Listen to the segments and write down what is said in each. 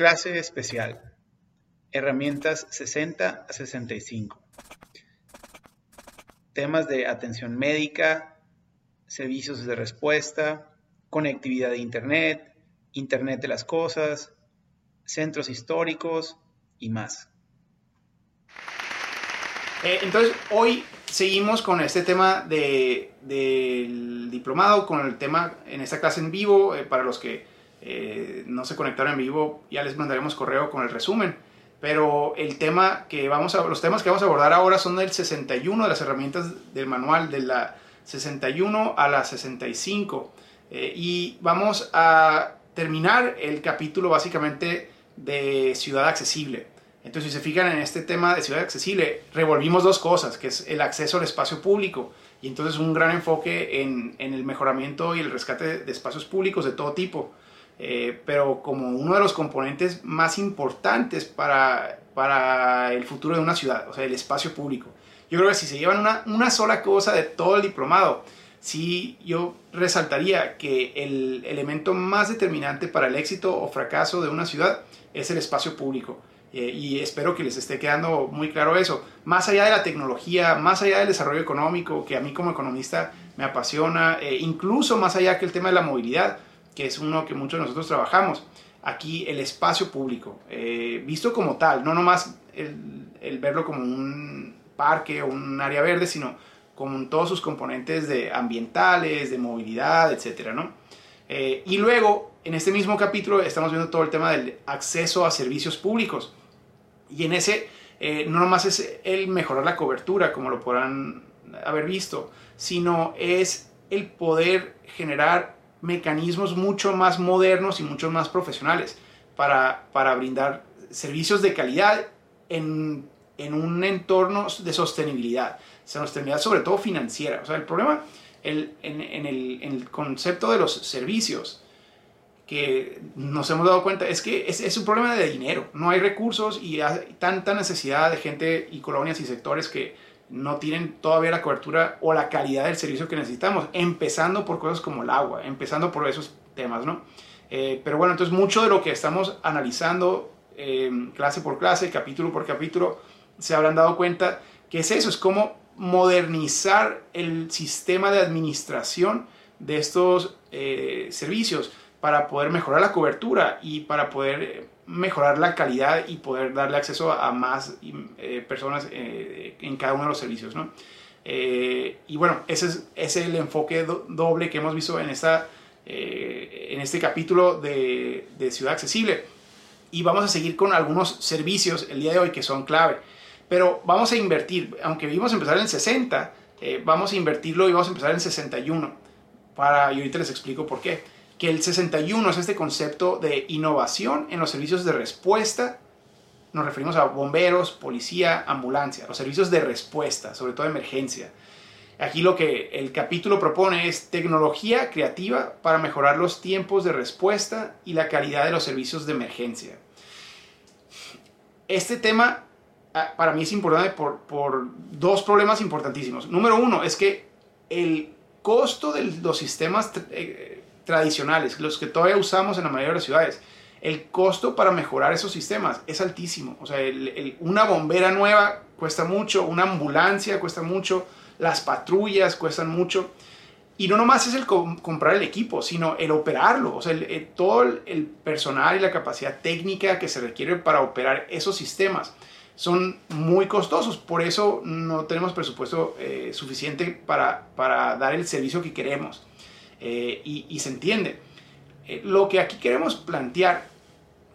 Clase especial. Herramientas 60 a 65. Temas de atención médica, servicios de respuesta, conectividad de Internet, Internet de las Cosas, centros históricos y más. Eh, entonces, hoy seguimos con este tema de, del diplomado, con el tema en esta clase en vivo, eh, para los que eh, no se conectaron en vivo, ya les mandaremos correo con el resumen. Pero el tema que vamos a, los temas que vamos a abordar ahora son del 61 de las herramientas del manual, de la 61 a la 65. y vamos a terminar el capítulo básicamente de ciudad accesible. Entonces, si se fijan en este tema de ciudad accesible, revolvimos dos cosas, que es el acceso al espacio público y entonces un gran enfoque en, el mejoramiento y el rescate de espacios públicos de todo tipo. Eh, pero como uno de los componentes más importantes para, para el futuro de una ciudad, o sea, el espacio público. Yo creo que si se llevan una, una sola cosa de todo el diplomado, sí yo resaltaría que el elemento más determinante para el éxito o fracaso de una ciudad es el espacio público. Eh, y espero que les esté quedando muy claro eso. Más allá de la tecnología, más allá del desarrollo económico, que a mí como economista me apasiona, eh, incluso más allá que el tema de la movilidad, que es uno que muchos de nosotros trabajamos, aquí el espacio público, eh, visto como tal, no nomás el, verlo como un parque o un área verde, sino como todos sus componentes de ambientales, de movilidad, etcétera, ¿no? y luego, en este mismo capítulo, estamos viendo todo el tema del acceso a servicios públicos. Y en ese eh, no nomás es el mejorar la cobertura, como lo podrán haber visto, sino es el poder generar mecanismos mucho más modernos y mucho más profesionales para, para brindar servicios de calidad en, en, un entorno de sostenibilidad, sostenibilidad sobre todo financiera. O sea, el problema el, en, en, el, en el concepto de los servicios que nos hemos dado cuenta es que es, un problema de dinero. No hay recursos y hay tanta necesidad de gente y colonias y sectores que no tienen todavía la cobertura o la calidad del servicio que necesitamos, empezando por cosas como el agua, empezando por esos temas, ¿no? Eh, pero bueno, entonces mucho de lo que estamos analizando eh, clase por clase, capítulo por capítulo, se habrán dado cuenta que es eso, es como modernizar el sistema de administración de estos eh, servicios para poder mejorar la cobertura y para poder eh, mejorar la calidad y poder darle acceso a más eh, personas eh, en cada uno de los servicios. ¿no? y bueno, ese es, el enfoque doble que hemos visto en, esta, en este capítulo de, de, Ciudad Accesible. Y vamos a seguir con algunos servicios el día de hoy que son clave. Pero vamos a invertir, aunque vimos empezar en el 60, vamos a invertirlo y vamos a empezar en 61. Para, y ahorita les explico por qué que el 61 es este concepto de innovación en los servicios de respuesta. Nos referimos a bomberos, policía, ambulancia, los servicios de respuesta, sobre todo emergencia. Aquí lo que el capítulo propone es tecnología creativa para mejorar los tiempos de respuesta y la calidad de los servicios de emergencia. Este tema ah, para mí es importante por, por dos problemas importantísimos. Número uno es que el costo de los sistemas eh, tradicionales, los que todavía usamos en la mayoría de las ciudades, el costo para mejorar esos sistemas es altísimo. O sea, una bombera nueva cuesta mucho, una ambulancia cuesta mucho, las patrullas cuestan mucho. Y no nomás es el comprar el equipo, sino el operarlo. O sea, todo el, personal y la capacidad técnica que se requiere para operar esos sistemas son muy costosos. Por eso no tenemos presupuesto eh, suficiente para, para dar el servicio que queremos. Eh, y, se entiende. Eh, lo que aquí queremos plantear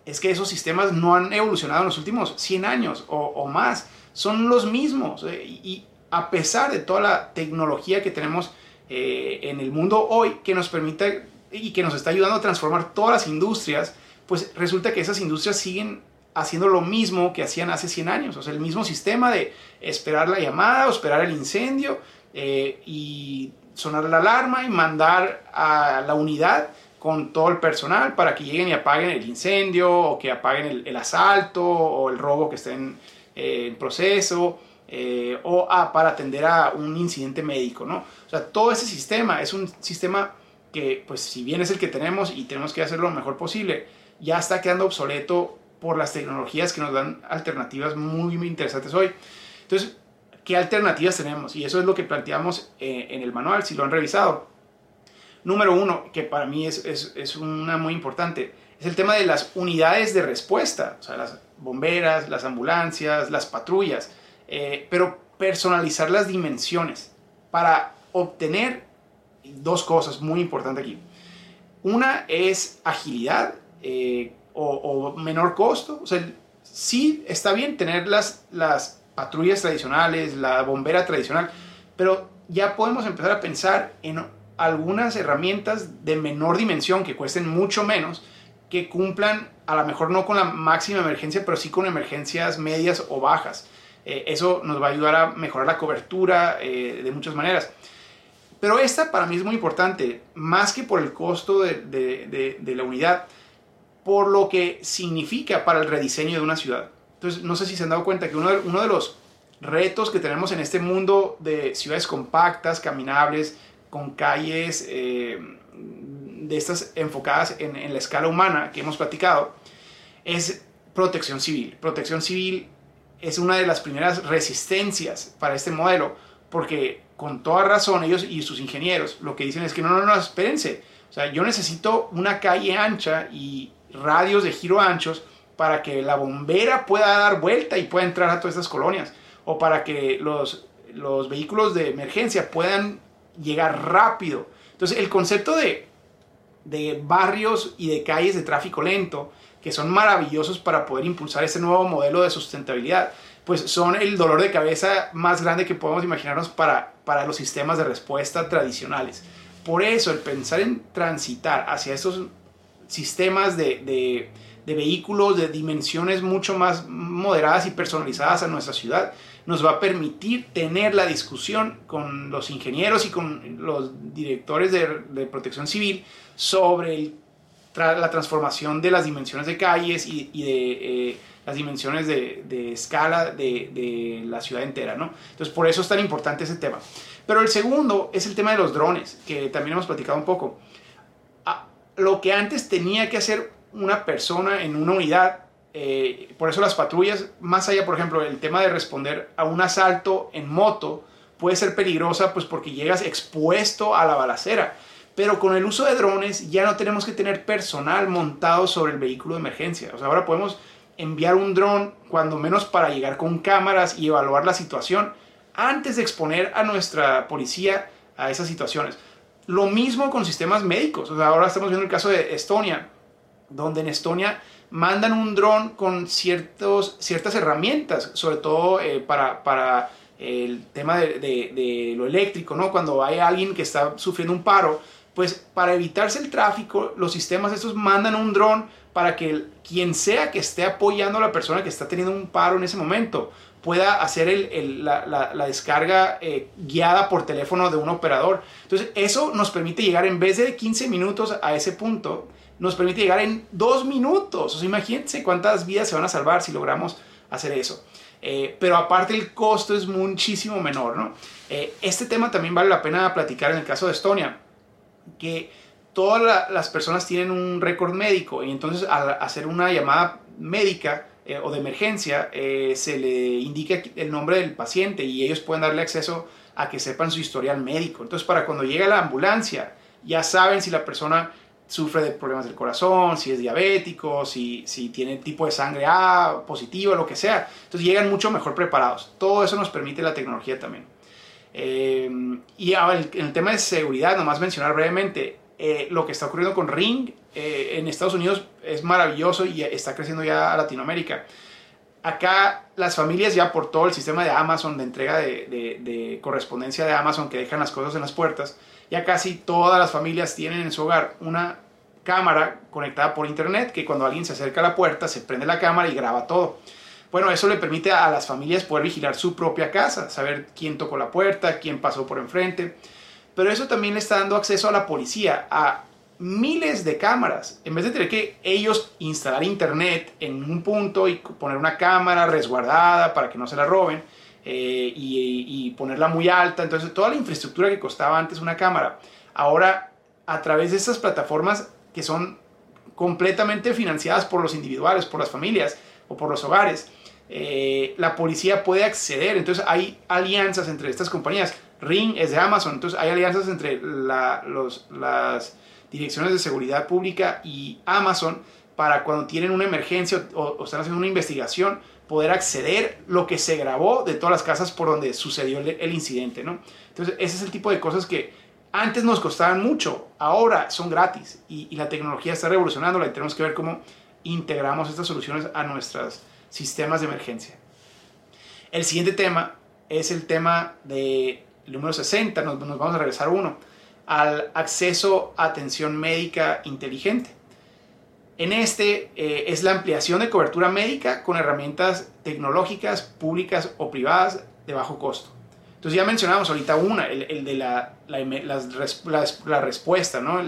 es que esos sistemas no han evolucionado en los últimos 100 años o, más, son los mismos. Eh, y, a pesar de toda la tecnología que tenemos en el mundo hoy, que nos permite y que nos está ayudando a transformar todas las industrias, pues resulta que esas industrias siguen haciendo lo mismo que hacían hace 100 años, o sea, el mismo sistema de esperar la llamada o esperar el incendio y sonar la alarma y mandar a la unidad con todo el personal para que lleguen y apaguen el incendio o que apaguen el, asalto o el robo que esté en, eh, proceso eh, o para atender a un incidente médico, ¿no? O sea, todo ese sistema es un sistema que, pues, si bien es el que tenemos y tenemos que hacerlo lo mejor posible, ya está quedando obsoleto por las tecnologías que nos dan alternativas muy, muy interesantes hoy. Entonces, ¿qué alternativas tenemos? Y eso es lo que planteamos eh, en el manual, si lo han revisado. Número uno, que para mí es, es, es, una muy importante, es el tema de las unidades de respuesta, o sea, las bomberas, las ambulancias, las patrullas, eh, pero personalizar las dimensiones para obtener dos cosas muy importantes aquí. Una es agilidad eh, o, o, menor costo. O sea, sí está bien tener las, las patrullas tradicionales, la bombera tradicional, pero ya podemos empezar a pensar en algunas herramientas de menor dimensión que cuesten mucho menos, que cumplan a lo mejor no con la máxima emergencia, pero sí con emergencias medias o bajas. Eh, eso nos va a ayudar a mejorar la cobertura eh, de muchas maneras. Pero esta para mí es muy importante, más que por el costo de, la unidad, por lo que significa para el rediseño de una ciudad. Entonces, no sé si se han dado cuenta que uno de, los retos que tenemos en este mundo de ciudades compactas, caminables, con calles eh, de estas enfocadas en, en, la escala humana que hemos platicado, es protección civil. Protección civil es una de las primeras resistencias para este modelo, porque con toda razón ellos y sus ingenieros lo que dicen es que no, no, no, espérense. O sea, yo necesito una calle ancha y radios de giro anchos para que la bombera pueda dar vuelta y pueda entrar a todas estas colonias. O para que los, los vehículos de emergencia puedan llegar rápido. Entonces, el concepto de, de barrios y de calles de tráfico lento, que son maravillosos para poder impulsar este nuevo modelo de sustentabilidad, pues son el dolor de cabeza más grande que podemos imaginarnos para, para los sistemas de respuesta tradicionales. Por eso, el pensar en transitar hacia estos sistemas de, de vehículos de dimensiones mucho más moderadas y personalizadas a nuestra ciudad, nos va a permitir tener la discusión con los ingenieros y con los directores de, protección civil sobre la transformación de las dimensiones de calles y, de eh, las dimensiones de, de escala de, de, la ciudad entera. ¿no? Entonces, por eso es tan importante ese tema. Pero el segundo es el tema de los drones, que también hemos platicado un poco. Ah, lo que antes tenía que hacer una persona en una unidad eh, por eso las patrullas, más allá, por ejemplo, el tema de responder a un asalto en moto, puede ser peligrosa pues porque llegas expuesto a la balacera. Pero con el uso de drones ya no tenemos que tener personal montado sobre el vehículo de emergencia. O sea, ahora podemos enviar un dron cuando menos para llegar con cámaras y evaluar la situación antes de exponer a nuestra policía a esas situaciones. Lo mismo con sistemas médicos. O sea, ahora estamos viendo el caso de Estonia, donde en Estonia mandan un dron con ciertos, ciertas herramientas, sobre todo eh, para, para, el tema de, de, lo eléctrico, ¿no? Cuando hay alguien que está sufriendo un paro, pues para evitarse el tráfico, los sistemas estos mandan un dron para que quien sea que esté apoyando a la persona que está teniendo un paro en ese momento pueda hacer el, el, la, la, la, descarga eh, guiada por teléfono de un operador. Entonces, eso nos permite llegar en vez de 15 minutos a ese punto, nos permite llegar en dos minutos. O sea, imagínense cuántas vidas se van a salvar si logramos hacer eso. Eh, pero aparte el costo es muchísimo menor, ¿no? Eh, este tema también vale la pena platicar en el caso de Estonia, que todas la, las personas tienen un récord médico y entonces al hacer una llamada médica eh, o de emergencia se le indica el nombre del paciente y ellos pueden darle acceso a que sepan su historial médico. Entonces para cuando llega la ambulancia ya saben si la persona sufre de problemas del corazón, si es diabético, si, si tiene tipo de sangre A positivo, lo que sea. Entonces llegan mucho mejor preparados. Todo eso nos permite la tecnología también. Eh, y ahora, en el tema de seguridad, nomás mencionar brevemente, eh, lo que está ocurriendo con Ring eh, en Estados Unidos es maravilloso y está creciendo ya a Latinoamérica. Acá las familias ya por todo el sistema de Amazon, de entrega de, de, de correspondencia de Amazon que dejan las cosas en las puertas, ya casi todas las familias tienen en su hogar una cámara conectada por internet que cuando alguien se acerca a la puerta se prende la cámara y graba todo. Bueno, eso le permite a las familias poder vigilar su propia casa, saber quién tocó la puerta, quién pasó por enfrente. Pero eso también le está dando acceso a la policía a miles de cámaras. En vez de tener que ellos instalar internet en un punto y poner una cámara resguardada para que no se la roben, eh, y, y, ponerla muy alta. Entonces, toda la infraestructura que costaba antes una cámara, ahora a través de estas plataformas que son completamente financiadas por los individuales, por las familias o por los hogares. Eh, la policía puede acceder, entonces hay alianzas entre estas compañías. Ring es de Amazon, entonces hay alianzas entre las direcciones de seguridad pública y Amazon para cuando tienen una emergencia o, están haciendo una investigación, poder acceder lo que se grabó de todas las casas por donde sucedió el, incidente, ¿no? Entonces, ese es el tipo de cosas que antes nos costaban mucho, ahora son gratis y, la tecnología está revolucionando y tenemos que ver cómo integramos estas soluciones a nuestros sistemas de emergencia. El siguiente tema es el tema de número 60, nos, nos vamos a regresar uno, al acceso a atención médica inteligente. En este eh, es la ampliación de cobertura médica con herramientas tecnológicas, públicas o privadas de bajo costo. Entonces ya mencionamos ahorita una, el, de la, la, respuesta, ¿no?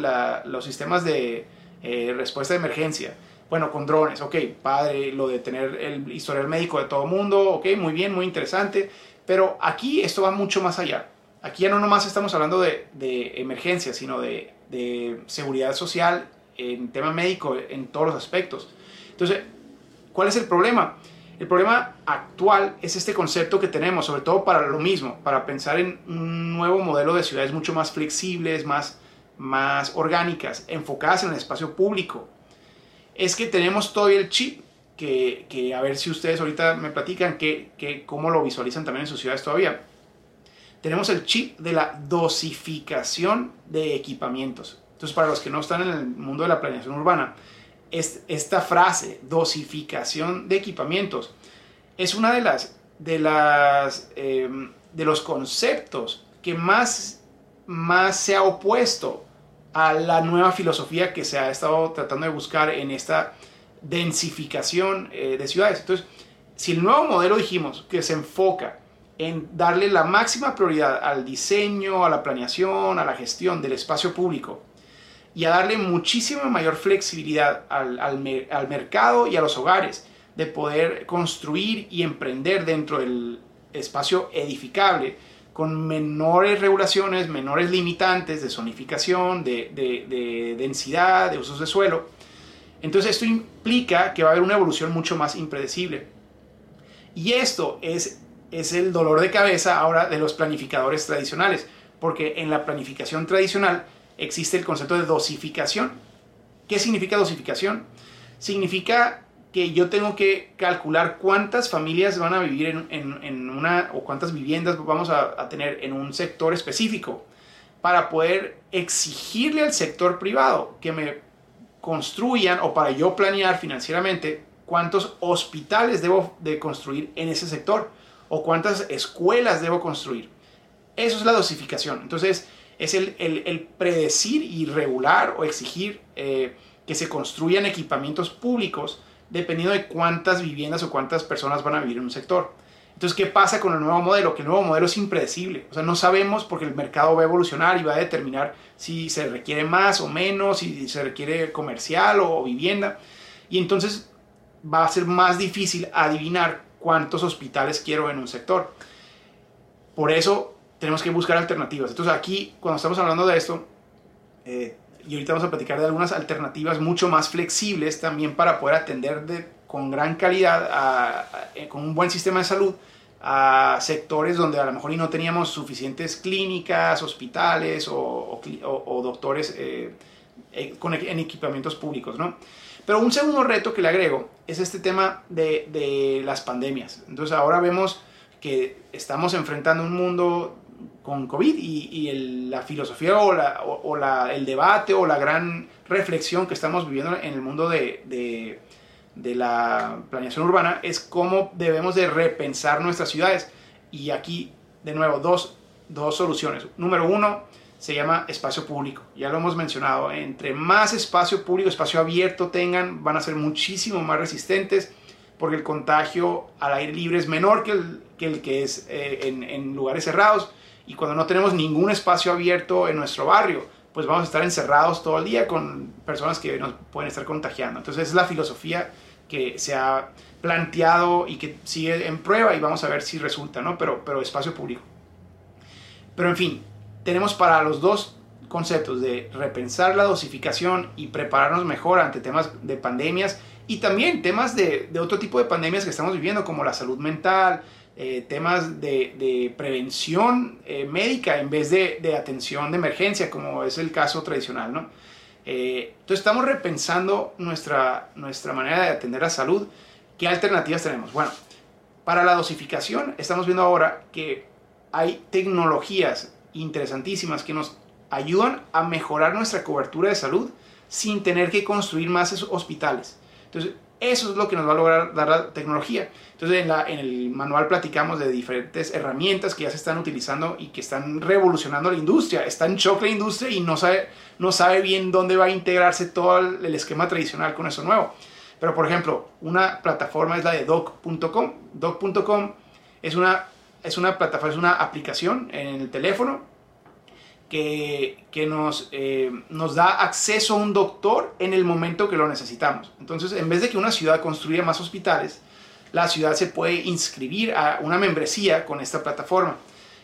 los sistemas de eh, respuesta de emergencia. Bueno, con drones, ok, padre, lo de tener el historial médico de todo el mundo, ok, muy bien, muy interesante. Pero aquí esto va mucho más allá. Aquí ya no nomás estamos hablando de, de emergencia, sino de, de seguridad social en tema médico, en todos los aspectos. Entonces, ¿cuál es el problema? El problema actual es este concepto que tenemos, sobre todo para lo mismo, para pensar en un nuevo modelo de ciudades mucho más flexibles, más, más orgánicas, enfocadas en el espacio público. Es que tenemos todavía el chip, que, que a ver si ustedes ahorita me platican que, que cómo lo visualizan también en sus ciudades todavía. Tenemos el chip de la dosificación de equipamientos. Entonces, para los que no están en el mundo de la planeación urbana, esta frase, dosificación de equipamientos, es una de las, em, de los conceptos que más, más se ha opuesto a la nueva filosofía que se ha estado tratando de buscar en esta densificación eh, de ciudades. Entonces, si el nuevo modelo dijimos que se enfoca en darle la máxima prioridad al diseño, a la planeación, a la gestión del espacio público, y a darle muchísima mayor flexibilidad al, al, mercado y a los hogares de poder construir y emprender dentro del espacio edificable con menores regulaciones, menores limitantes de zonificación, de, de, de, densidad, de usos de suelo. Entonces esto implica que va a haber una evolución mucho más impredecible. Y esto es, es el dolor de cabeza ahora de los planificadores tradicionales, porque en la planificación tradicional existe el concepto de dosificación. ¿Qué significa dosificación? Significa que yo tengo que calcular cuántas familias van a vivir en, una o cuántas viviendas vamos a, tener en un sector específico para poder exigirle al sector privado que me construyan o para yo planear financieramente cuántos hospitales debo de construir en ese sector o cuántas escuelas debo construir. Eso es la dosificación. Entonces, es el, predecir y regular o exigir eh, que se construyan equipamientos públicos dependiendo de cuántas viviendas o cuántas personas van a vivir en un sector. Entonces, ¿qué pasa con el nuevo modelo? Que el nuevo modelo es impredecible. O sea, no sabemos porque el mercado va a evolucionar y va a determinar si se requiere más o menos, si se requiere comercial o vivienda. Y entonces va a ser más difícil adivinar cuántos hospitales quiero en un sector. Por eso tenemos que buscar alternativas. Entonces aquí, cuando estamos hablando de esto, eh, y ahorita vamos a platicar de algunas alternativas mucho más flexibles también para poder atender de, con gran calidad, eh, con un buen sistema de salud, a sectores donde a lo mejor y no teníamos suficientes clínicas, hospitales o, doctores eh, con, en equipamientos públicos, ¿no? Pero un segundo reto que le agrego es este tema de, de las pandemias. Entonces ahora vemos que estamos enfrentando un mundo con COVID y, la filosofía o, la, el debate o la gran reflexión que estamos viviendo en el mundo de, la planeación urbana es cómo debemos de repensar nuestras ciudades. Y aquí, de nuevo, dos, dos soluciones. Número uno, se llama espacio público. Ya lo hemos mencionado. Entre más espacio público, espacio abierto tengan, van a ser muchísimo más resistentes porque el contagio al aire libre es menor que el que, el es eh, en, lugares cerrados y cuando no tenemos ningún espacio abierto en nuestro barrio, pues vamos a estar encerrados todo el día con personas que nos pueden estar contagiando. Entonces es la filosofía que se ha planteado y que sigue en prueba y vamos a ver si resulta, ¿no? Pero, pero espacio público. Pero en fin, tenemos para los dos conceptos de repensar la dosificación y prepararnos mejor ante temas de pandemias y también temas de, otro tipo de pandemias que estamos viviendo, como la salud mental, eh, temas de, prevención eh, médica en vez de, atención de emergencia, como es el caso tradicional, ¿no? Eh, entonces estamos repensando nuestra, nuestra manera de atender la salud. ¿Qué alternativas tenemos? Bueno, para la dosificación estamos viendo ahora que hay tecnologías interesantísimas que nos ayudan a mejorar nuestra cobertura de salud sin tener que construir más hospitales. Entonces, eso es lo que nos va a lograr dar la tecnología. Entonces, en, la, en, el manual platicamos de diferentes herramientas que ya se están utilizando y que están revolucionando la industria. Está en shock la industria y no sabe, no sabe bien dónde va a integrarse todo el, esquema tradicional con eso nuevo. Pero, por ejemplo, una plataforma es la de doc.com. Doc.com es una, es una plataforma, es una aplicación en el teléfono que, eh, nos da acceso a un doctor en el momento que lo necesitamos. Entonces, en vez de que una ciudad construya más hospitales, la ciudad se puede inscribir a una membresía con esta plataforma.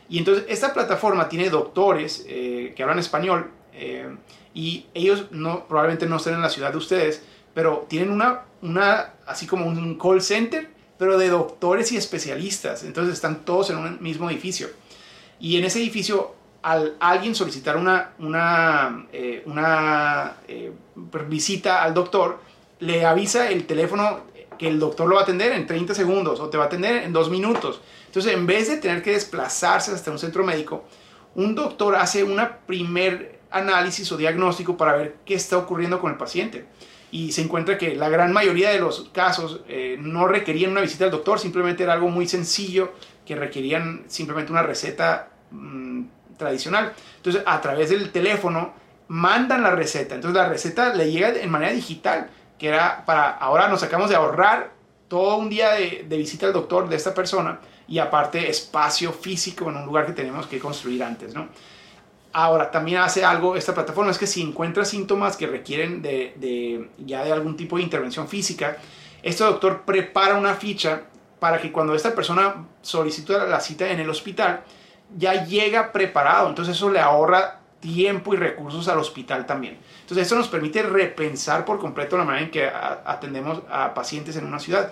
Y entonces esta plataforma tiene doctores eh, que hablan español eh, y ellos probablemente no estén en la ciudad de ustedes, pero tienen una, así como un call center, pero de doctores y especialistas. Entonces están todos en un mismo edificio. Y en ese edificio al alguien solicitar una, una, eh, una eh, visita al doctor, le avisa el teléfono que el doctor lo va a atender en 30 segundos o te va a atender en 2 minutos. Entonces, en vez de tener que desplazarse hasta un centro médico, un doctor hace un primer análisis o diagnóstico para ver qué está ocurriendo con el paciente. Y se encuentra que la gran mayoría de los casos eh, no requerían una visita al doctor, simplemente era algo muy sencillo que requerían simplemente una receta mm, tradicional. Entonces, a través del teléfono mandan la receta. Entonces, la receta le llega en manera digital, que era para, ahora nos sacamos de ahorrar todo un día de, visita al doctor de esta persona y aparte espacio físico en un lugar que tenemos que construir antes, ¿no? Ahora, también hace algo esta plataforma, es que si encuentra síntomas que requieren de, ya de algún tipo de intervención física, este doctor prepara una ficha para que cuando esta persona solicita la cita en el hospital, ya llega preparado, entonces eso le ahorra tiempo y recursos al hospital también. Entonces eso nos permite repensar por completo la manera en que atendemos a pacientes en una ciudad.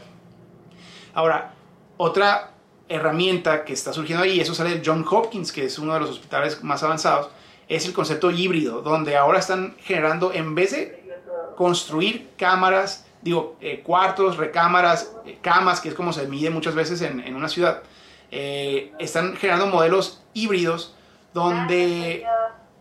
Ahora, otra herramienta que está surgiendo ahí, eso sale del John Hopkins, que es uno de los hospitales más avanzados, es el concepto híbrido, donde ahora están generando, en vez de construir cámaras, digo, eh, cuartos, recámaras, eh, camas, que es como se mide muchas veces en una ciudad, eh, están generando modelos híbridos donde...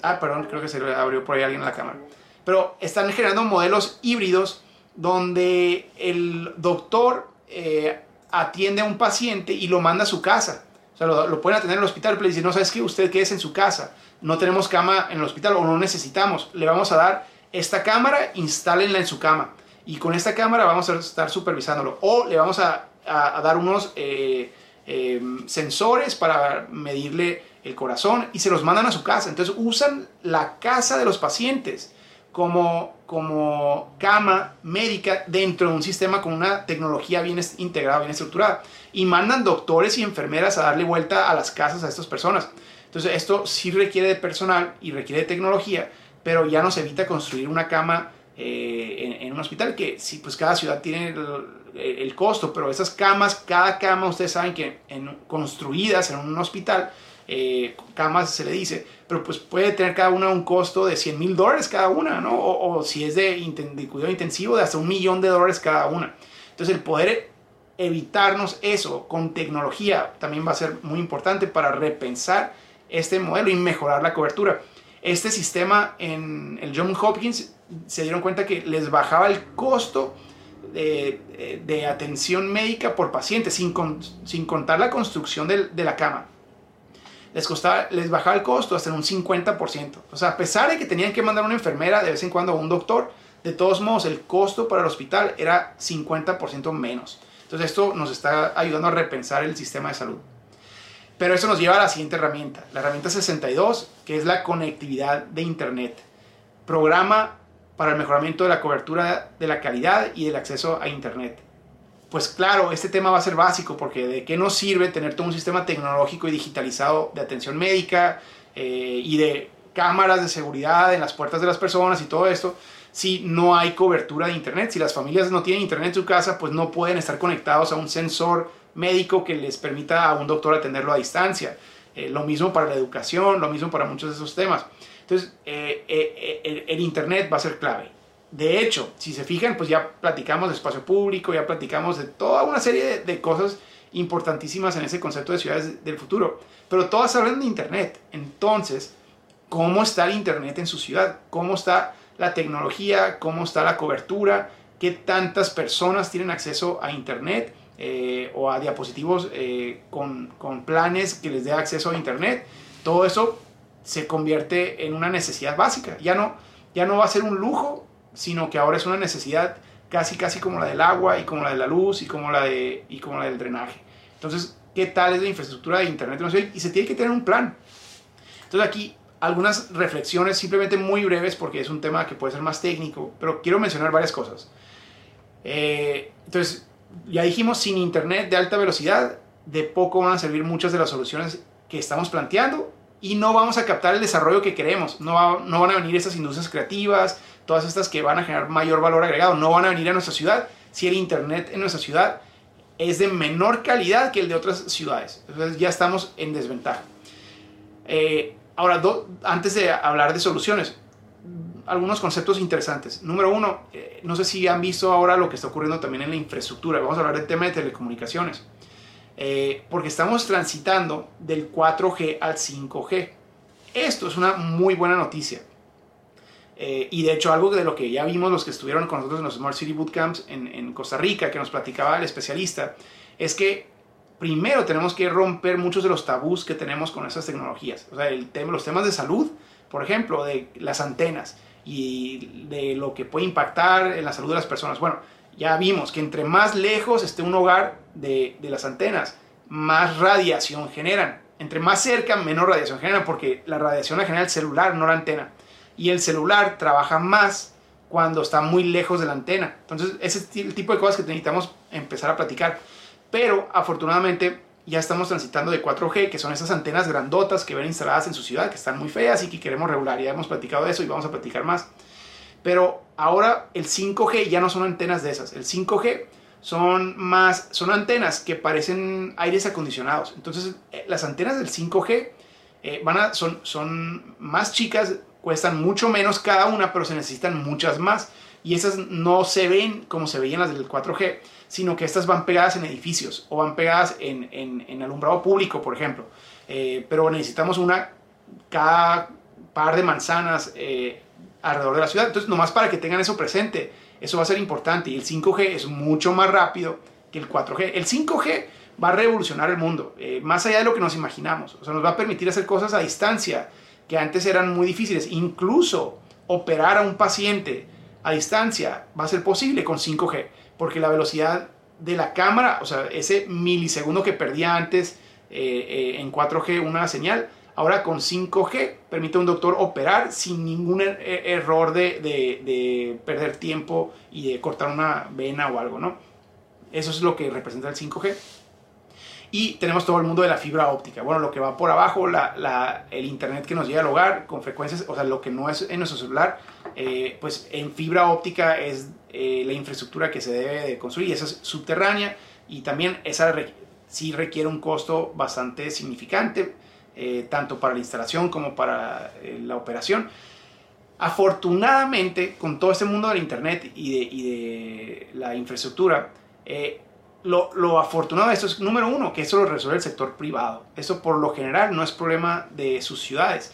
Ah, perdón, creo que se abrió por ahí alguien en la cámara. Pero están generando modelos híbridos donde el doctor eh, atiende a un paciente y lo manda a su casa. O sea, lo, pueden atender en el hospital, pero le dicen, no, sabes que usted quede en su casa. No tenemos cama en el hospital o no necesitamos. Le vamos a dar esta cámara, instálenla en su cama. Y con esta cámara vamos a estar supervisándolo. O le vamos a, dar unos... Eh, Em, sensores para medirle el corazón y se los mandan a su casa. Entonces usan la casa de los pacientes como, como cama médica dentro de un sistema con una tecnología bien integrada, bien estructurada. Y mandan doctores y enfermeras a darle vuelta a las casas a estas personas. Entonces esto sí requiere de personal y requiere de tecnología, pero ya nos evita construir una cama eh, en, un hospital que sí, pues cada ciudad tiene el costo, pero esas camas, cada cama, ustedes saben que en, construidas en un hospital, eh, camas se le dice, pero pues puede tener cada una un costo de 100 mil dólares cada una, ¿no? O, si es de, de, cuidado intensivo, de hasta un millón de dólares cada una. Entonces el poder evitarnos eso con tecnología también va a ser muy importante para repensar este modelo y mejorar la cobertura. Este sistema en el John Hopkins se dieron cuenta que les bajaba el costo de, atención médica por paciente, sin, sin contar la construcción de, la cama. Les, costaba, les bajaba el costo hasta en un 50%. O sea, a pesar de que tenían que mandar una enfermera de vez en cuando a un doctor, de todos modos el costo para el hospital era 50% menos. Entonces esto nos está ayudando a repensar el sistema de salud. Pero eso nos lleva a la siguiente herramienta, la herramienta 62, que es la conectividad de Internet. Programa para el mejoramiento de la cobertura de la calidad y del acceso a Internet. Pues claro, este tema va a ser básico porque de qué nos sirve tener todo un sistema tecnológico y digitalizado de atención médica eh, y de cámaras de seguridad en las puertas de las personas y todo esto si no hay cobertura de Internet. Si las familias no tienen Internet en su casa, pues no pueden estar conectados a un sensor médico que les permita a un doctor atenderlo a distancia. Eh, lo mismo para la educación, lo mismo para muchos de esos temas. Entonces, eh, eh, el, Internet va a ser clave. De hecho, si se fijan, pues ya platicamos de espacio público, ya platicamos de toda una serie de, cosas importantísimas en ese concepto de ciudades del futuro. Pero todas hablan de Internet. Entonces, ¿cómo está el Internet en su ciudad? ¿Cómo está la tecnología? ¿Cómo está la cobertura? ¿Qué tantas personas tienen acceso a Internet? Eh, o a diapositivos eh, con, planes que les dé acceso a Internet. Todo eso se convierte en una necesidad básica. Ya no, ya no va a ser un lujo, sino que ahora es una necesidad casi casi como la del agua y como la de la luz y como la, de, y como la del drenaje. Entonces, ¿qué tal es la infraestructura de Internet? Y se tiene que tener un plan. Entonces aquí algunas reflexiones simplemente muy breves porque es un tema que puede ser más técnico, pero quiero mencionar varias cosas. Eh, entonces, ya dijimos, sin Internet de alta velocidad, de poco van a servir muchas de las soluciones que estamos planteando y no vamos a captar el desarrollo que queremos. No, no van a venir esas industrias creativas, todas estas que van a generar mayor valor agregado, no van a venir a nuestra ciudad si el Internet en nuestra ciudad es de menor calidad que el de otras ciudades. Entonces ya estamos en desventaja. Eh, ahora, antes de hablar de soluciones, algunos conceptos interesantes. Número uno, eh, no sé si han visto ahora lo que está ocurriendo también en la infraestructura. Vamos a hablar del tema de telecomunicaciones. Eh, porque estamos transitando del 4G al 5G. Esto es una muy buena noticia. Eh, y de hecho, algo de lo que ya vimos los que estuvieron con nosotros en los Smart City Bootcamps en, en Costa Rica, que nos platicaba el especialista, es que primero tenemos que romper muchos de los tabús que tenemos con esas tecnologías. O sea, el los temas de salud, por ejemplo, de las antenas y de lo que puede impactar en la salud de las personas. Bueno, ya vimos que entre más lejos esté un hogar de, las antenas, más radiación generan. Entre más cerca, menos radiación generan, porque la radiación la genera el celular, no la antena. Y el celular trabaja más cuando está muy lejos de la antena. Entonces, ese es el tipo de cosas que necesitamos empezar a platicar. Pero afortunadamente ya estamos transitando de 4G, que son esas antenas grandotas que ven instaladas en su ciudad, que están muy feas y que queremos regular. Ya hemos platicado de eso y vamos a platicar más. Pero ahora el 5G ya no son antenas de esas. El 5G son más, son antenas que parecen aires acondicionados. Entonces, eh, las antenas del 5G eh, van a, son, son más chicas, cuestan mucho menos cada una, pero se necesitan muchas más. Y esas no se ven como se veían las del 4G sino que estas van pegadas en edificios o van pegadas en, en, alumbrado público, por ejemplo. Eh, pero necesitamos una cada par de manzanas alrededor de la ciudad. Entonces, nomás para que tengan eso presente, eso va a ser importante. Y el 5G es mucho más rápido que el 4G. El 5G va a revolucionar el mundo, eh, más allá de lo que nos imaginamos. O sea, nos va a permitir hacer cosas a distancia que antes eran muy difíciles. Incluso operar a un paciente a distancia va a ser posible con 5G porque la velocidad de la cámara, o sea, ese milisegundo que perdía antes eh, eh, en 4G una señal, ahora con 5G permite a un doctor operar sin ningún er, er, error de, de, perder tiempo y de cortar una vena o algo, ¿no? Eso es lo que representa el 5G. Y tenemos todo el mundo de la fibra óptica. Bueno, lo que va por abajo, el internet que nos llega al hogar con frecuencias, o sea, lo que no es en nuestro celular, eh, pues en fibra óptica es eh, la infraestructura que se debe de construir, esa es subterránea y también esa sí requiere un costo bastante significante, eh, tanto para la instalación como para la operación. Afortunadamente, con todo este mundo del Internet y de, la infraestructura, lo, afortunado de esto es, número uno, que eso lo resuelve el sector privado. Eso por lo general no es problema de sus ciudades.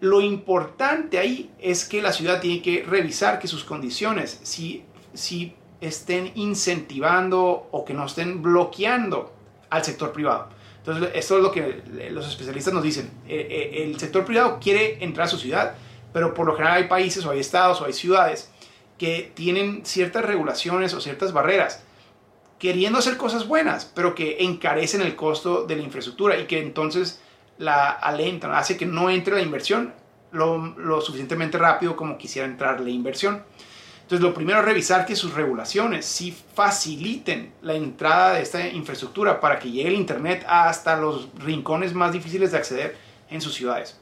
Lo importante ahí es que la ciudad tiene que revisar que sus condiciones, si, si estén incentivando o que no estén bloqueando al sector privado. Entonces, esto es lo que los especialistas nos dicen. Eh, eh, el sector privado quiere entrar a su ciudad, pero por lo general hay países o hay estados o hay ciudades que tienen ciertas regulaciones o ciertas barreras queriendo hacer cosas buenas, pero que encarecen el costo de la infraestructura y que entonces la alentan, hace que no entre la inversión lo, suficientemente rápido como quisiera entrar la inversión. Entonces, lo primero es revisar que sus regulaciones sí faciliten la entrada de esta infraestructura para que llegue el Internet hasta los rincones más difíciles de acceder en sus ciudades.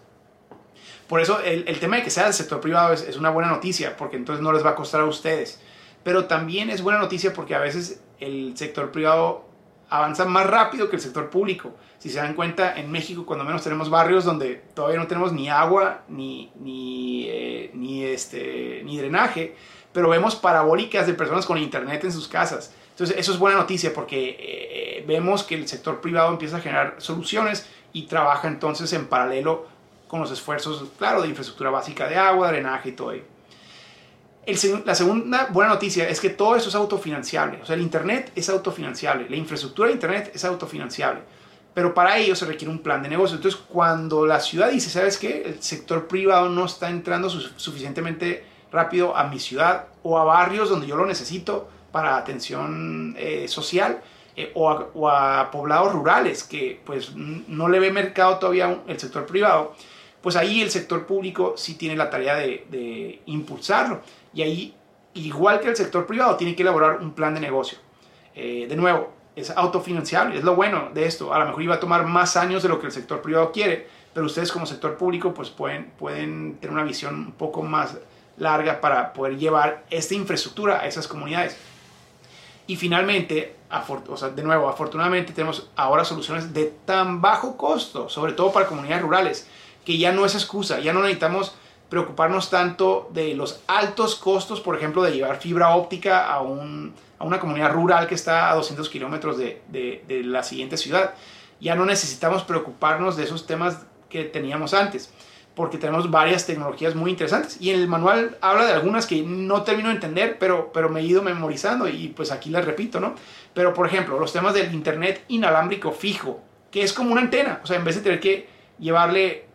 Por eso el, el tema de que sea del sector privado es, una buena noticia, porque entonces no les va a costar a ustedes. Pero también es buena noticia porque a veces el sector privado avanza más rápido que el sector público. Si se dan cuenta, en México cuando menos tenemos barrios donde todavía no tenemos ni agua ni, ni, eh, ni, este, ni drenaje, pero vemos parabólicas de personas con internet en sus casas. Entonces eso es buena noticia porque eh, vemos que el sector privado empieza a generar soluciones y trabaja entonces en paralelo con los esfuerzos, claro, de infraestructura básica de agua, drenaje y todo ello la segunda buena noticia es que todo eso es autofinanciable. O sea, el Internet es autofinanciable, la infraestructura de Internet es autofinanciable. Pero para ello se requiere un plan de negocio. Entonces, cuando la ciudad dice, ¿sabes qué? El sector privado no está entrando suficientemente rápido a mi ciudad o a barrios donde yo lo necesito para atención eh, social eh, o, a, poblados rurales que pues no le ve mercado todavía el sector privado, pues ahí el sector público sí tiene la tarea de, de impulsarlo. Y ahí, igual que el sector privado, tiene que elaborar un plan de negocio. Eh, de nuevo, es autofinanciable, es lo bueno de esto. A lo mejor iba a tomar más años de lo que el sector privado quiere, pero ustedes como sector público pues pueden, pueden tener una visión un poco más larga para poder llevar esta infraestructura a esas comunidades. Y finalmente, o sea, de nuevo, afortunadamente tenemos ahora soluciones de tan bajo costo, sobre todo para comunidades rurales, que ya no es excusa, ya no necesitamos preocuparnos tanto de los altos costos, por ejemplo, de llevar fibra óptica a, un, a una comunidad rural que está a 200 kilómetros de, de, la siguiente ciudad. Ya no necesitamos preocuparnos de esos temas que teníamos antes, porque tenemos varias tecnologías muy interesantes. Y en el manual habla de algunas que no termino de entender, pero, pero me he ido memorizando y pues aquí las repito, ¿no? Pero por ejemplo, los temas del Internet inalámbrico fijo, que es como una antena, o sea, en vez de tener que llevarle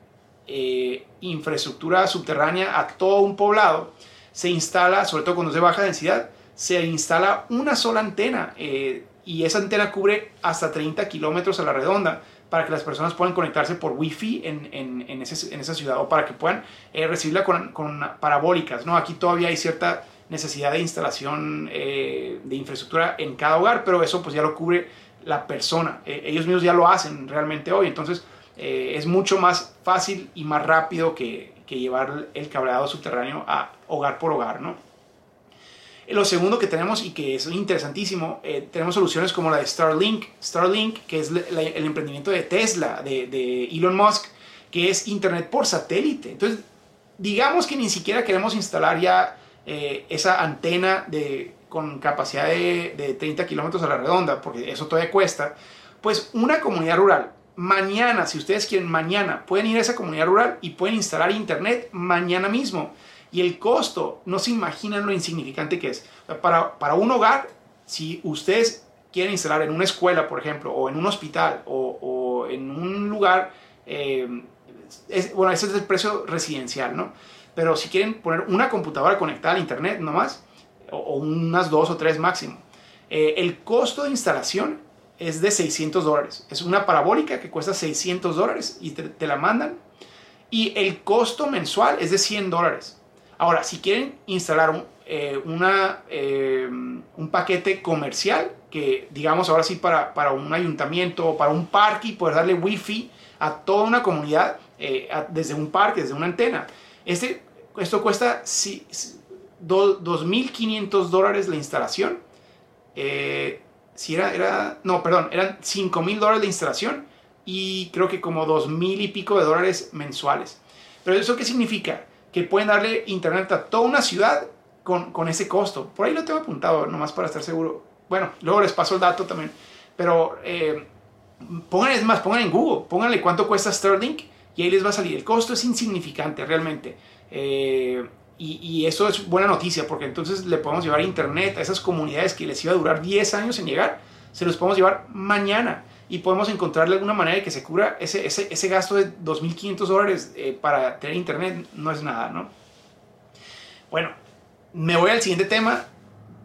eh, infraestructura subterránea a todo un poblado, se instala, sobre todo cuando es de baja densidad, se instala una sola antena eh, y esa antena cubre hasta 30 kilómetros a la redonda para que las personas puedan conectarse por wifi en, en, en, esa ciudad o para que puedan eh, recibirla con, con, parabólicas. ¿no? Aquí todavía hay cierta necesidad de instalación de infraestructura en cada hogar, pero eso pues ya lo cubre la persona. ellos mismos ya lo hacen realmente hoy. Entonces, eh, es mucho más fácil y más rápido que, llevar el cableado subterráneo a hogar por hogar, ¿no? Eh, lo segundo que tenemos y que es interesantísimo, eh, tenemos soluciones como la de Starlink, Starlink, que es el emprendimiento de Tesla, de, Elon Musk, que es Internet por satélite. Entonces, digamos que ni siquiera queremos instalar ya esa antena de, con capacidad de, de 30 kilómetros a la redonda, porque eso todavía cuesta, pues una comunidad rural mañana, si ustedes quieren, mañana pueden ir a esa comunidad rural y pueden instalar internet mañana mismo. Y el costo, no se imaginan lo insignificante que es. Para, para un hogar, si ustedes quieren instalar en una escuela, por ejemplo, o en un hospital, o, en un lugar, eh, bueno, ese es el precio residencial, ¿no? Pero si quieren poner una computadora conectada al internet nomás, o, o unas dos o tres máximo, eh, el costo de instalación es de 600 dólares. Es una parabólica que cuesta 600 dólares y te, la mandan. Y el costo mensual es de 100 dólares. Ahora, si quieren instalar un, eh, eh, un paquete comercial, que digamos ahora sí para, para un ayuntamiento o para un parque y poder darle wifi a toda una comunidad eh, desde un parque, desde una antena. Este, esto cuesta 2.500 dólares la instalación si era, era, no, perdón, eran 5 mil dólares de instalación y creo que como 2 mil y pico de dólares mensuales. Pero eso qué significa? Que pueden darle internet a toda una ciudad con, con ese costo. Por ahí lo tengo apuntado, nomás para estar seguro. Bueno, luego les paso el dato también. Pero eh, más, pongan en Google, pónganle cuánto cuesta Sterling y ahí les va a salir. El costo es insignificante realmente. Eh, y, eso es buena noticia porque entonces le podemos llevar internet a esas comunidades que les iba a durar 10 años en llegar, se los podemos llevar mañana y podemos encontrarle alguna manera de que se cubra ese, ese, ese gasto de 2.500 dólares eh, para tener internet, no es nada, ¿no? Bueno, me voy al siguiente tema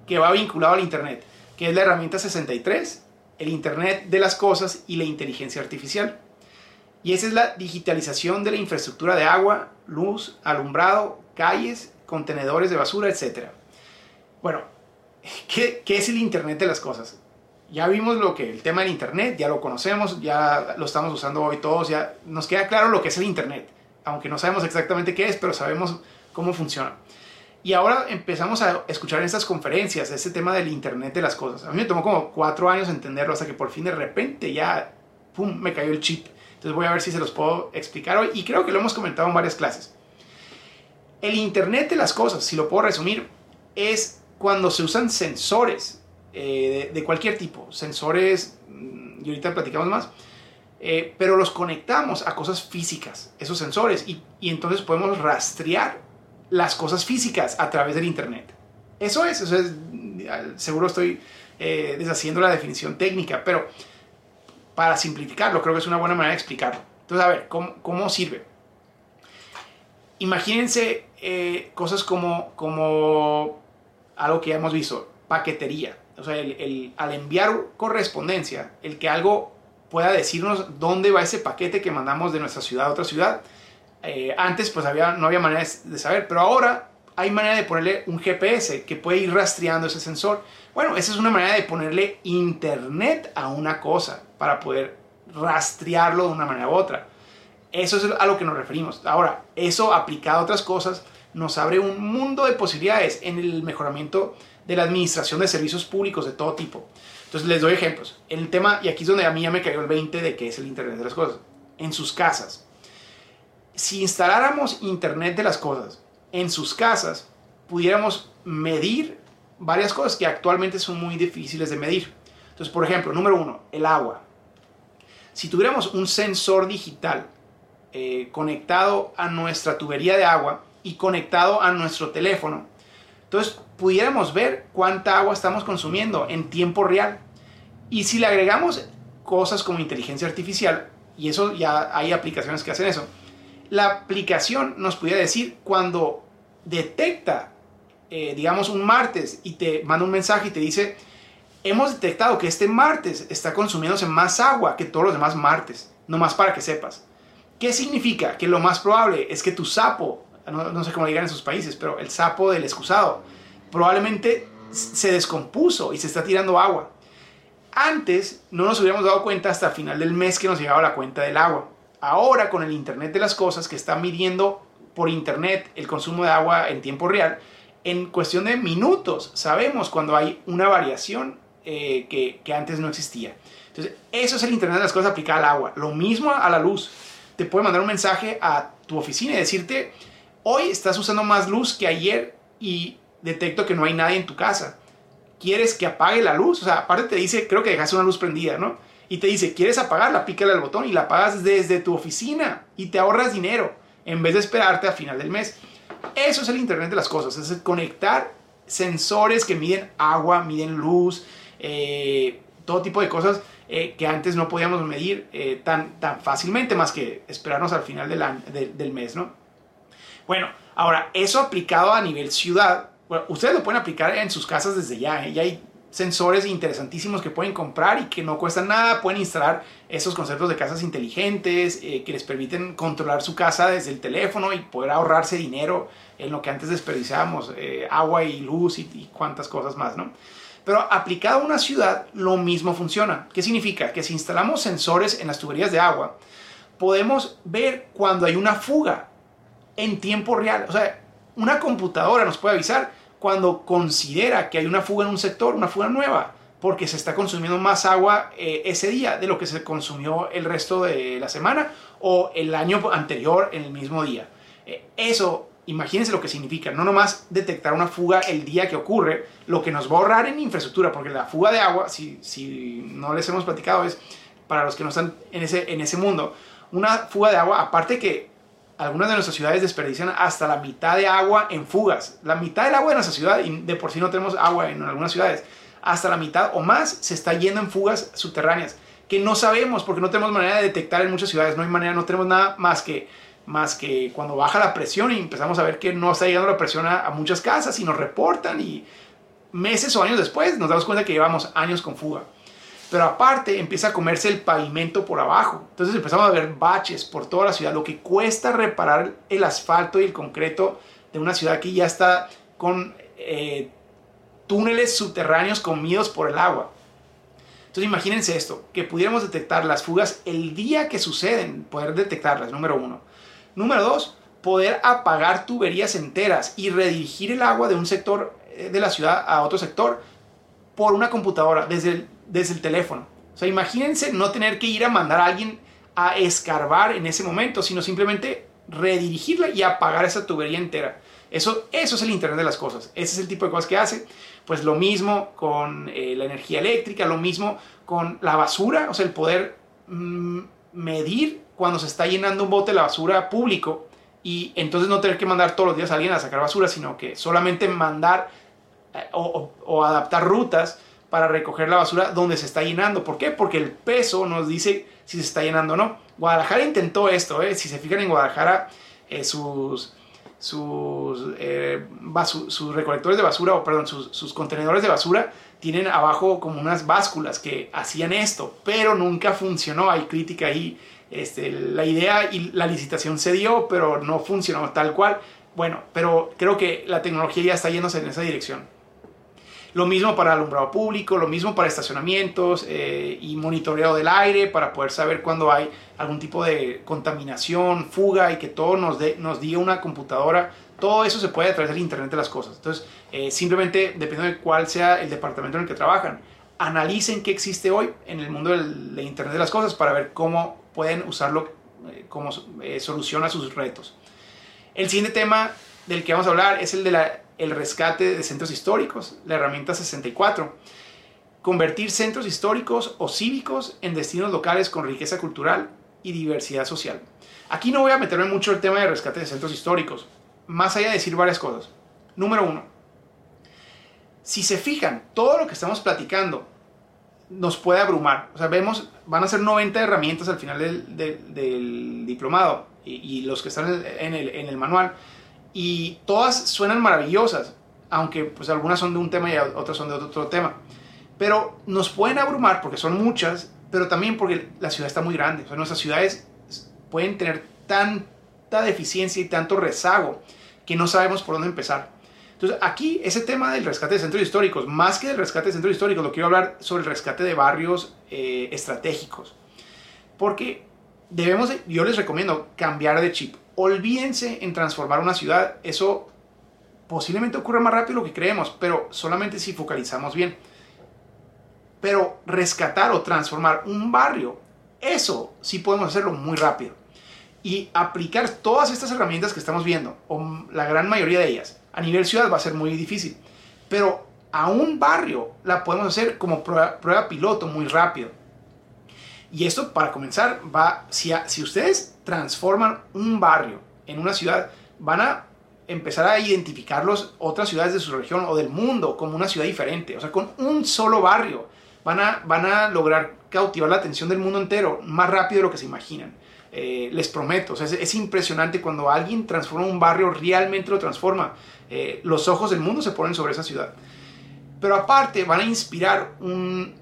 que va vinculado al internet, que es la herramienta 63, el internet de las cosas y la inteligencia artificial. Y esa es la digitalización de la infraestructura de agua, luz, alumbrado, calles, contenedores de basura, etc. Bueno, ¿qué, es el Internet de las cosas? Ya vimos lo que el tema del Internet, ya lo conocemos, ya lo estamos usando hoy todos, ya nos queda claro lo que es el Internet. aunque no sabemos exactamente qué es, pero sabemos cómo funciona. Y ahora empezamos a escuchar en estas conferencias ese tema del Internet de las cosas. A mí me tomó como cuatro años entenderlo hasta que por fin de repente ya, ¡pum!, me cayó el chip. Entonces voy a ver si se los puedo explicar hoy y creo que lo hemos comentado en varias clases. El Internet de las cosas, si lo puedo resumir, es cuando se usan sensores eh, de, cualquier tipo, sensores, mm, y ahorita platicamos más, eh, pero los conectamos a cosas físicas, esos sensores, y, entonces podemos rastrear las cosas físicas a través del Internet. Eso es, eso es seguro estoy eh, deshaciendo la definición técnica, pero para simplificarlo, creo que es una buena manera de explicarlo. Entonces, a ver, ¿cómo, cómo sirve? Imagínense cosas como, como algo que ya hemos visto, paquetería. O sea, el, al enviar correspondencia, el que algo pueda decirnos dónde va ese paquete que mandamos de nuestra ciudad a otra ciudad. Eh, antes pues había, no había manera de saber, pero ahora hay manera de ponerle un GPS que puede ir rastreando ese sensor. Bueno, esa es una manera de ponerle internet a una cosa para poder rastrearlo de una manera u otra. Eso es a lo que nos referimos. Ahora, eso aplicado a otras cosas nos abre un mundo de posibilidades en el mejoramiento de la administración de servicios públicos de todo tipo. Entonces les doy ejemplos. El tema, y aquí es donde a mí ya me cayó el 20 de qué es el Internet de las Cosas. En sus casas. Si instaláramos Internet de las Cosas en sus casas, pudiéramos medir varias cosas que actualmente son muy difíciles de medir. Entonces, por ejemplo, número uno, el agua. Si tuviéramos un sensor digital eh, conectado a nuestra tubería de agua, y conectado a nuestro teléfono. Entonces pudiéramos ver cuánta agua estamos consumiendo en tiempo real. Y si le agregamos cosas como inteligencia artificial, y eso ya hay aplicaciones que hacen eso, la aplicación nos pudiera decir cuando detecta, eh, digamos, un martes y te manda un mensaje y te dice, hemos detectado que este martes está consumiéndose más agua que todos los demás martes, nomás para que sepas. ¿Qué significa? Que lo más probable es que tu sapo no, sé cómo digan en sus países, pero el sapo del excusado, probablemente se descompuso y se está tirando agua. Antes no nos hubiéramos dado cuenta hasta el final del mes que nos llegaba la cuenta del agua. Ahora con el Internet de las Cosas que está midiendo por Internet el consumo de agua en tiempo real, en cuestión de minutos sabemos cuando hay una variación eh, que, que, antes no existía. Entonces, eso es el Internet de las Cosas aplicado al agua. Lo mismo a la luz. Te puede mandar un mensaje a tu oficina y decirte, Hoy estás usando más luz que ayer y detecto que no hay nadie en tu casa. ¿Quieres que apague la luz? O sea, aparte te dice, creo que dejaste una luz prendida, ¿no? Y te dice, ¿quieres apagarla? Pícale al botón y la apagas desde tu oficina y te ahorras dinero en vez de esperarte a final del mes. Eso es el Internet de las cosas, es conectar sensores que miden agua, miden luz, eh, todo tipo de cosas eh, que antes no podíamos medir eh, tan, tan fácilmente más que esperarnos al final del, del mes, ¿no? Bueno, ahora, eso aplicado a nivel ciudad, ustedes lo pueden aplicar en sus casas desde ya. ¿eh? Ya hay sensores interesantísimos que pueden comprar y que no cuestan nada. Pueden instalar esos conceptos de casas inteligentes eh, que les permiten controlar su casa desde el teléfono y poder ahorrarse dinero en lo que antes desperdiciábamos, eh, agua y luz y, y cuantas cosas más, ¿no? Pero aplicado a una ciudad, lo mismo funciona. ¿Qué significa? Que si instalamos sensores en las tuberías de agua, podemos ver cuando hay una fuga en tiempo real. O sea, una computadora nos puede avisar cuando considera que hay una fuga en un sector, una fuga nueva, porque se está consumiendo más agua eh, ese día de lo que se consumió el resto de la semana o el año anterior en el mismo día. Eh, eso, imagínense lo que significa, no nomás detectar una fuga el día que ocurre, lo que nos va a ahorrar en infraestructura, porque la fuga de agua, si, si no les hemos platicado, es para los que no están en ese, en ese mundo, una fuga de agua, aparte que algunas de nuestras ciudades desperdician hasta la mitad de agua en fugas. La mitad del agua de nuestra ciudad, y de por sí no tenemos agua en algunas ciudades, hasta la mitad o más se está yendo en fugas subterráneas, que no sabemos porque no tenemos manera de detectar en muchas ciudades, no hay manera, no tenemos nada más que, más que cuando baja la presión y empezamos a ver que no está llegando la presión a, a muchas casas y nos reportan y meses o años después nos damos cuenta que llevamos años con fuga pero aparte empieza a comerse el pavimento por abajo. Entonces empezamos a ver baches por toda la ciudad, lo que cuesta reparar el asfalto y el concreto de una ciudad que ya está con eh, túneles subterráneos comidos por el agua. Entonces imagínense esto, que pudiéramos detectar las fugas el día que suceden, poder detectarlas, número uno. Número dos, poder apagar tuberías enteras y redirigir el agua de un sector eh, de la ciudad a otro sector por una computadora, desde el, desde el teléfono. O sea, imagínense no tener que ir a mandar a alguien a escarbar en ese momento, sino simplemente redirigirla y apagar esa tubería entera. Eso, eso es el Internet de las Cosas. Ese es el tipo de cosas que hace. Pues lo mismo con eh, la energía eléctrica, lo mismo con la basura, o sea, el poder mm, medir cuando se está llenando un bote de la basura público y entonces no tener que mandar todos los días a alguien a sacar basura, sino que solamente mandar eh, o, adaptar rutas para recoger la basura donde se está llenando. ¿Por qué? Porque el peso nos dice si se está llenando o no. Guadalajara intentó esto, ¿eh? si se fijan en Guadalajara, eh, sus, sus, sus recolectores de basura, o perdón, sus, sus, contenedores de basura tienen abajo como unas básculas que hacían esto, pero nunca funcionó. Hay crítica ahí. Este, la idea y la licitación se dio, pero no funcionó tal cual. Bueno, pero creo que la tecnología ya está yéndose en esa dirección. Lo mismo para alumbrado público, lo mismo para estacionamientos eh, y monitoreo del aire para poder saber cuando hay algún tipo de contaminación, fuga y que todo nos, nos diga una computadora. Todo eso se puede a través del Internet de las cosas. Entonces, eh, simplemente dependiendo de cuál sea el departamento en el que trabajan, analicen qué existe hoy en el mundo del, Internet de las cosas para ver cómo pueden usarlo eh, como solución a sus retos. El siguiente tema del que vamos a hablar es el de la el rescate de centros históricos, la herramienta 64. Convertir centros históricos o cívicos en destinos locales con riqueza cultural y diversidad social. Aquí no voy a meterme mucho el tema de rescate de centros históricos, más allá de decir varias cosas. Número uno, si se fijan, todo lo que estamos platicando nos puede abrumar. O sea, vemos, van a ser 90 herramientas al final del, diplomado y, los que están en el, en el manual y todas suenan maravillosas, aunque pues algunas son de un tema y otras son de otro tema. Pero nos pueden abrumar porque son muchas, pero también porque la ciudad está muy grande. Nuestras ciudades pueden tener tanta deficiencia y tanto rezago que no sabemos por dónde empezar. Entonces, aquí ese tema del rescate de centros históricos, más que del rescate de centros históricos, lo quiero hablar sobre el rescate de barrios eh, estratégicos. Porque debemos, yo les recomiendo cambiar de chip olvídense en transformar una ciudad. Eso posiblemente ocurra más rápido de lo que creemos, pero solamente si focalizamos bien. Pero rescatar o transformar un barrio, eso sí podemos hacerlo muy rápido. Y aplicar todas estas herramientas que estamos viendo, o la gran mayoría de ellas, a nivel ciudad va a ser muy difícil. Pero a un barrio la podemos hacer como prueba, prueba piloto muy rápido. Y esto, para comenzar, va, si, si ustedes transforman un barrio en una ciudad, van a empezar a identificarlos otras ciudades de su región o del mundo como una ciudad diferente. O sea, con un solo barrio van a, van a lograr cautivar la atención del mundo entero más rápido de lo que se imaginan. Eh, les prometo, o sea, es, impresionante cuando alguien transforma un barrio, realmente lo transforma. Eh, los ojos del mundo se ponen sobre esa ciudad. Pero aparte van a inspirar un,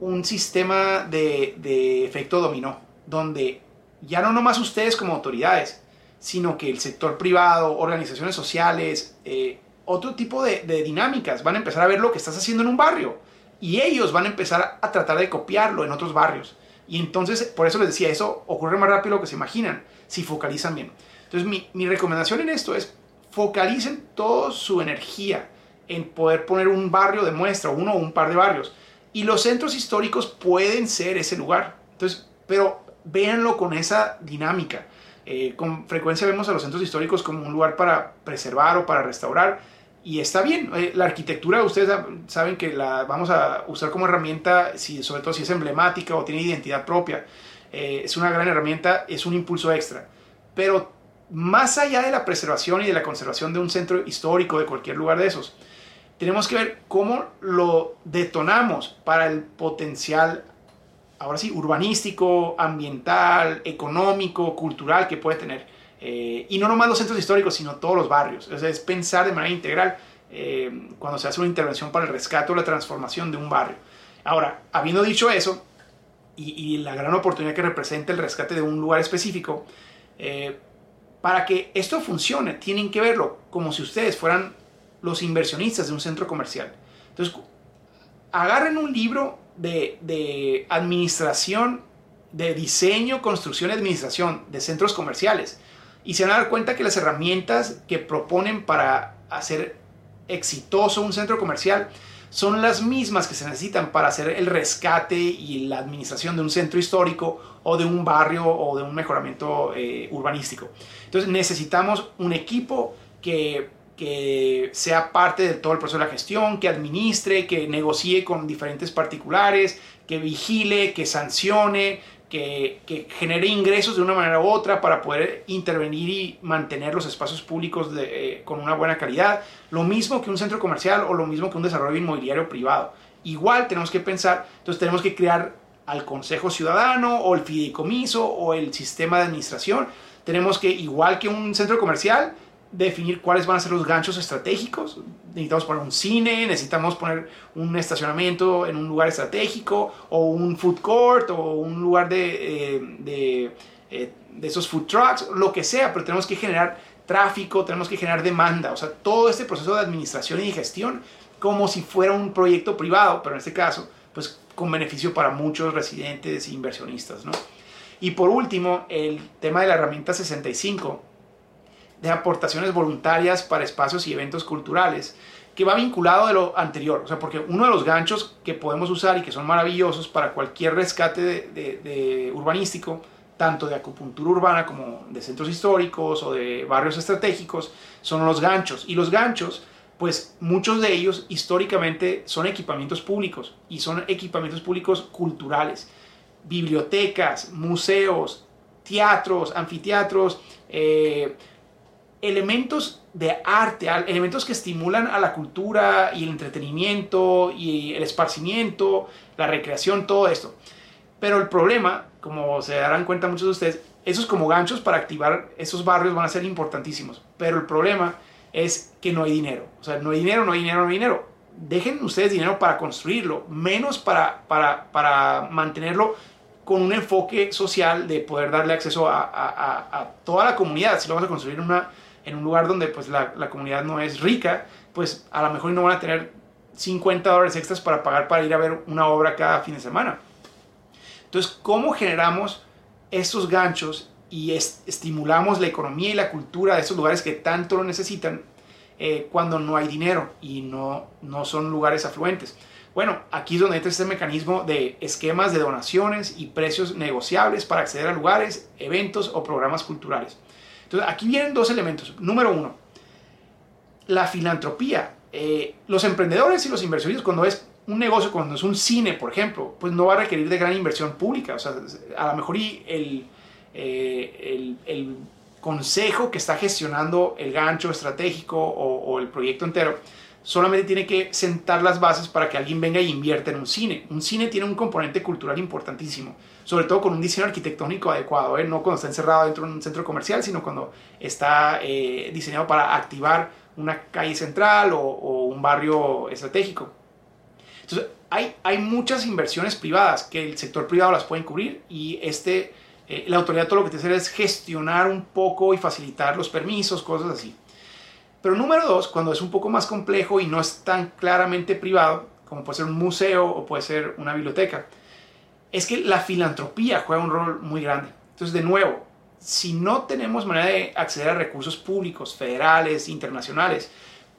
un sistema de, efecto dominó, donde ya no nomás ustedes como autoridades, sino que el sector privado, organizaciones sociales, eh, otro tipo de, dinámicas van a empezar a ver lo que estás haciendo en un barrio y ellos van a empezar a tratar de copiarlo en otros barrios. Y entonces, por eso les decía, eso ocurre más rápido de lo que se imaginan, si focalizan bien. Entonces, mi, mi recomendación en esto es, focalicen toda su energía en poder poner un barrio de muestra, uno o un par de barrios. Y los centros históricos pueden ser ese lugar. Entonces, pero véanlo con esa dinámica. Eh, con frecuencia vemos a los centros históricos como un lugar para preservar o para restaurar. Y está bien, eh, la arquitectura ustedes saben que la vamos a usar como herramienta, si, sobre todo si es emblemática o tiene identidad propia. Eh, es una gran herramienta, es un impulso extra. Pero más allá de la preservación y de la conservación de un centro histórico, de cualquier lugar de esos, tenemos que ver cómo lo detonamos para el potencial, ahora sí, urbanístico, ambiental, económico, cultural que puede tener. Eh, y no nomás los centros históricos, sino todos los barrios. es pensar de manera integral eh, cuando se hace una intervención para el rescate o la transformación de un barrio. Ahora, habiendo dicho eso, y, la gran oportunidad que representa el rescate de un lugar específico, eh, para que esto funcione, tienen que verlo como si ustedes fueran los inversionistas de un centro comercial. Entonces, agarren un libro de, administración, de diseño, construcción y administración de centros comerciales y se van a dar cuenta que las herramientas que proponen para hacer exitoso un centro comercial son las mismas que se necesitan para hacer el rescate y la administración de un centro histórico o de un barrio o de un mejoramiento eh, urbanístico. Entonces necesitamos un equipo que, que sea parte de todo el proceso de la gestión, que administre, que negocie con diferentes particulares, que vigile, que sancione, que, genere ingresos de una manera u otra para poder intervenir y mantener los espacios públicos eh, con una buena calidad. Lo mismo que un centro comercial o lo mismo que un desarrollo inmobiliario privado. Igual tenemos que pensar, entonces tenemos que crear al Consejo Ciudadano o el fideicomiso o el sistema de administración. Tenemos que, igual que un centro comercial, definir cuáles van a ser los ganchos estratégicos. Necesitamos poner un cine, necesitamos poner un estacionamiento en un lugar estratégico, o un food court, o un lugar de, eh, eh, de, esos food trucks, lo que sea, pero tenemos que generar tráfico, tenemos que generar demanda, o sea, todo este proceso de administración y gestión como si fuera un proyecto privado, pero en este caso, pues con beneficio para muchos residentes e inversionistas, ¿no? Y por último, el tema de la herramienta 65, de aportaciones voluntarias para espacios y eventos culturales, que va vinculado de lo anterior. O sea, porque uno de los ganchos que podemos usar y que son maravillosos para cualquier rescate de, urbanístico, tanto de acupuntura urbana como de centros históricos o de barrios estratégicos, son los ganchos. Y los ganchos, pues muchos de ellos históricamente son equipamientos públicos y son equipamientos públicos culturales. Bibliotecas, museos, teatros, anfiteatros, eh, elementos de arte, elementos que estimulan a la cultura y el entretenimiento y el esparcimiento, la recreación, todo esto. Pero el problema, como se darán cuenta muchos de ustedes, esos como ganchos para activar esos barrios van a ser importantísimos. Pero el problema es que no hay dinero. O sea, no hay dinero, no hay dinero, no hay dinero. Dejen ustedes dinero para construirlo, menos para, para, para mantenerlo con un enfoque social de poder darle acceso a, a, a toda la comunidad. Si lo vamos a construir una, en un lugar donde pues la, comunidad no es rica, pues a lo mejor no van a tener 50 dólares extras para pagar para ir a ver una obra cada fin de semana. Entonces, ¿cómo generamos estos ganchos y estimulamos la economía y la cultura de esos lugares que tanto lo necesitan eh, cuando no hay dinero y no, no son lugares afluentes? Bueno, aquí es donde entra este mecanismo de esquemas de donaciones y precios negociables para acceder a lugares, eventos o programas culturales. Entonces, aquí vienen dos elementos. Número uno, la filantropía. Eh, los emprendedores y los inversionistas, cuando es un negocio, cuando es un cine, por ejemplo, pues no va a requerir de gran inversión pública. O sea, a lo mejor el, eh, el, consejo que está gestionando el gancho estratégico o el proyecto entero solamente tiene que sentar las bases para que alguien venga e invierta en un cine. Un cine tiene un componente cultural importantísimo sobre todo con un diseño arquitectónico adecuado, ¿eh? no cuando está encerrado dentro de un centro comercial, sino cuando está eh, diseñado para activar una calle central o, un barrio estratégico. Entonces, hay, muchas inversiones privadas que el sector privado las puede cubrir y este, eh, la autoridad todo lo que tiene que hacer es gestionar un poco y facilitar los permisos, cosas así. Pero número dos, cuando es un poco más complejo y no es tan claramente privado, como puede ser un museo o puede ser una biblioteca, es que la filantropía juega un rol muy grande. Entonces, de nuevo, si no tenemos manera de acceder a recursos públicos, federales, internacionales,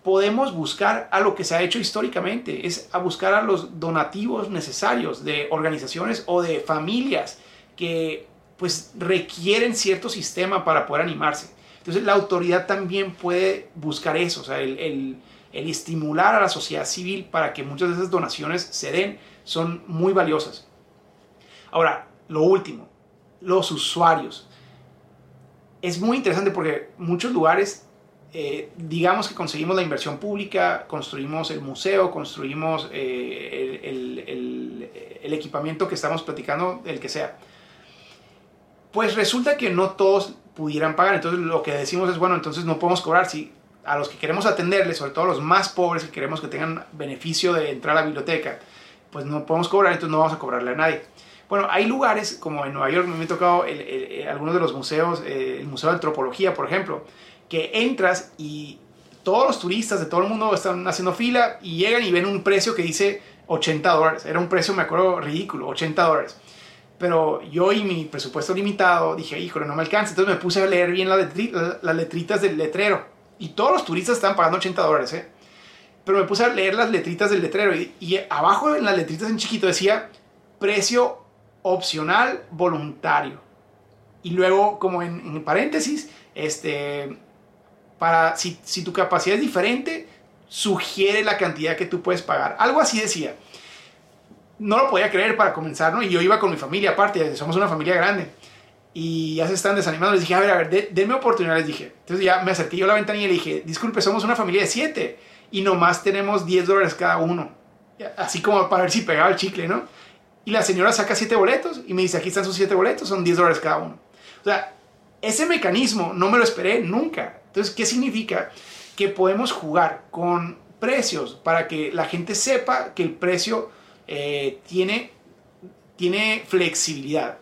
podemos buscar a lo que se ha hecho históricamente, es a buscar a los donativos necesarios de organizaciones o de familias que pues requieren cierto sistema para poder animarse. Entonces la autoridad también puede buscar eso, o sea, el, el, el estimular a la sociedad civil para que muchas de esas donaciones se den son muy valiosas. Ahora, lo último, los usuarios. Es muy interesante porque muchos lugares, eh, digamos que conseguimos la inversión pública, construimos el museo, construimos eh, el, equipamiento que estamos platicando, el que sea. Pues resulta que no todos pudieran pagar. Entonces lo que decimos es, bueno, entonces no podemos cobrar. Si a los que queremos atenderles, sobre todo a los más pobres que queremos que tengan beneficio de entrar a la biblioteca, pues no podemos cobrar, entonces no vamos a cobrarle a nadie. Bueno, hay lugares como en Nueva York, me he tocado algunos de los museos, eh, el Museo de Antropología, por ejemplo, que entras y todos los turistas de todo el mundo están haciendo fila y llegan y ven un precio que dice 80 dólares. Era un precio, me acuerdo, ridículo, 80 dólares. Pero yo y mi presupuesto limitado dije, híjole, no me alcanza. Entonces me puse a leer bien las, las letritas del letrero. Y todos los turistas estaban pagando 80 dólares, ¿eh? Pero me puse a leer las letritas del letrero y, y abajo en las letritas en chiquito decía precio opcional voluntario. Y luego, como en, paréntesis, este, para, si, si, tu capacidad es diferente, sugiere la cantidad que tú puedes pagar. Algo así decía. No lo podía creer para comenzar, ¿no? Y yo iba con mi familia aparte, somos una familia grande. Y ya se están desanimando. Les dije, a ver, a ver, denme oportunidad, les dije. Entonces ya me acerqué yo a la ventanilla y le dije, disculpe, somos una familia de siete y nomás tenemos 10 dólares cada uno. Así como para ver si pegaba el chicle, ¿no? Y la señora saca siete boletos y me dice, aquí están sus siete boletos, son 10 dólares cada uno. O sea, ese mecanismo no me lo esperé nunca. Entonces, ¿qué significa? Que podemos jugar con precios para que la gente sepa que el precio eh, tiene, tiene flexibilidad.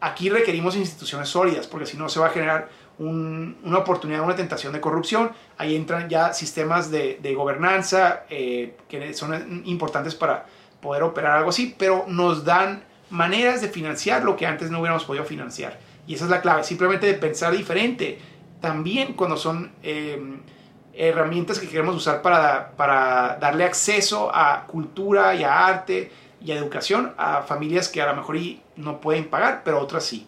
Aquí requerimos instituciones sólidas porque si no se va a generar una oportunidad, una tentación de corrupción. Ahí entran ya sistemas de, gobernanza eh, que son importantes para poder operar algo así, pero nos dan maneras de financiar lo que antes no hubiéramos podido financiar. Y esa es la clave, simplemente de pensar diferente. También cuando son eh, herramientas que queremos usar para, para darle acceso a cultura y a arte y a educación a familias que a lo mejor no pueden pagar, pero otras sí.